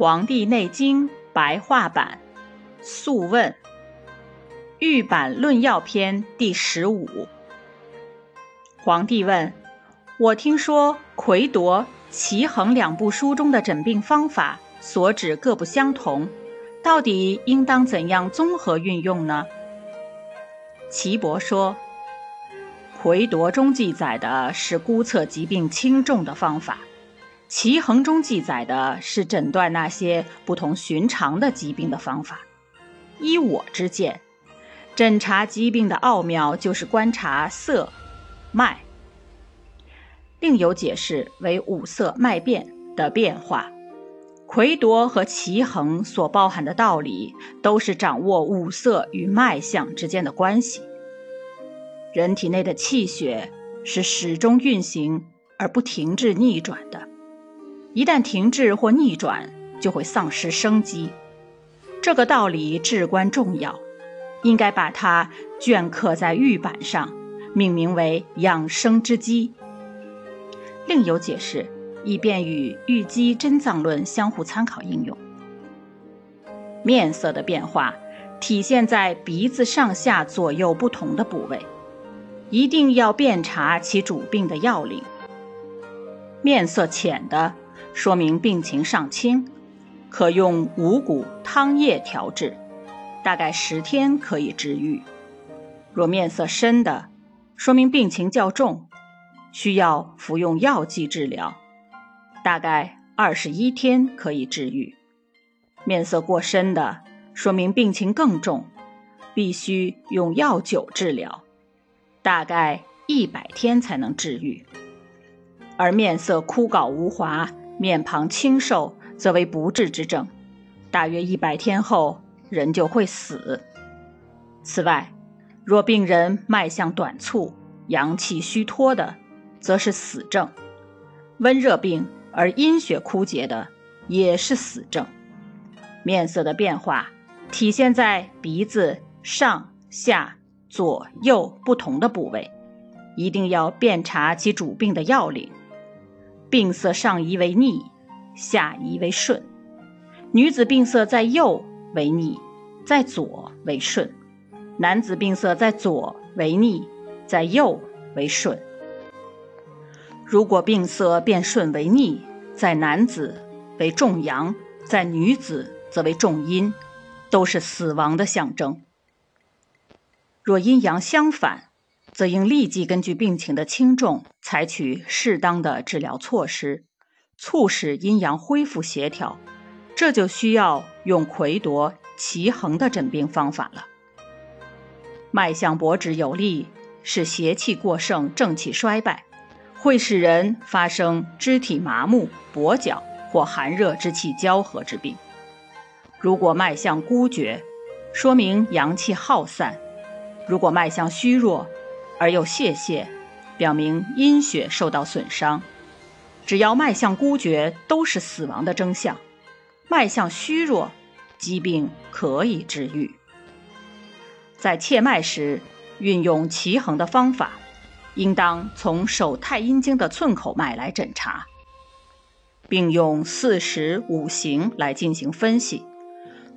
黄帝内经·白话版《素问·玉版论要篇》第十五。皇帝问：“我听说魁夺、齐衡两部书中的诊病方法所指各不相同，到底应当怎样综合运用呢？”岐伯说：“魁夺中记载的是估测疾病轻重的方法。”齐衡中记载的是诊断那些不同寻常的疾病的方法。依我之见，诊查疾病的奥妙就是观察色、脉。另有解释为五色脉变的变化。魁夺和齐衡所包含的道理，都是掌握五色与脉象之间的关系。人体内的气血是始终运行而不停滞逆转的。一旦停滞或逆转，就会丧失生机。这个道理至关重要，应该把它镌刻在玉板上，命名为“养生之机”。另有解释，以便与《玉肌真脏论》相互参考应用。面色的变化体现在鼻子上下左右不同的部位，一定要辨察其主病的要领。面色浅的。说明病情尚轻，可用五谷汤液调治，大概十天可以治愈。若面色深的，说明病情较重，需要服用药剂治疗，大概二十一天可以治愈。面色过深的，说明病情更重，必须用药酒治疗，大概一百天才能治愈。而面色枯槁无华。面庞清瘦，则为不治之症，大约一百天后人就会死。此外，若病人脉象短促、阳气虚脱的，则是死症；温热病而阴血枯竭的，也是死症。面色的变化体现在鼻子上下左右不同的部位，一定要辨查其主病的要领。病色上移为逆，下移为顺。女子病色在右为逆，在左为顺；男子病色在左为逆，在右为顺。如果病色变顺为逆，在男子为重阳，在女子则为重阴，都是死亡的象征。若阴阳相反，则应立即根据病情的轻重，采取适当的治疗措施，促使阴阳恢复协调。这就需要用魁夺、齐衡的诊病方法了。脉象薄指有力，是邪气过盛、正气衰败，会使人发生肢体麻木、跛脚或寒热之气交合之病。如果脉象孤绝，说明阳气耗散；如果脉象虚弱，而又泄泻，表明阴血受到损伤。只要脉象孤绝，都是死亡的征象；脉象虚弱，疾病可以治愈。在切脉时，运用奇衡的方法，应当从手太阴经的寸口脉来诊查，并用四时五行来进行分析。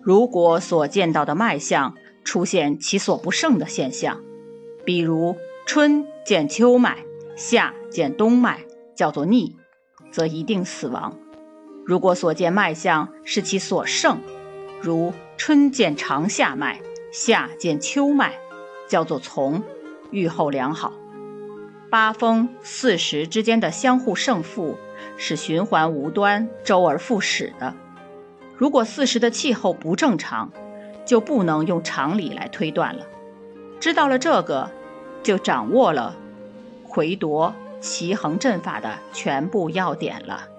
如果所见到的脉象出现其所不胜的现象，比如，春见秋脉，夏见冬脉，叫做逆，则一定死亡。如果所见脉象是其所胜，如春见长夏脉，夏见秋脉，叫做从，愈后良好。八风四时之间的相互胜负是循环无端、周而复始的。如果四时的气候不正常，就不能用常理来推断了。知道了这个。就掌握了魁夺、齐衡阵法的全部要点了。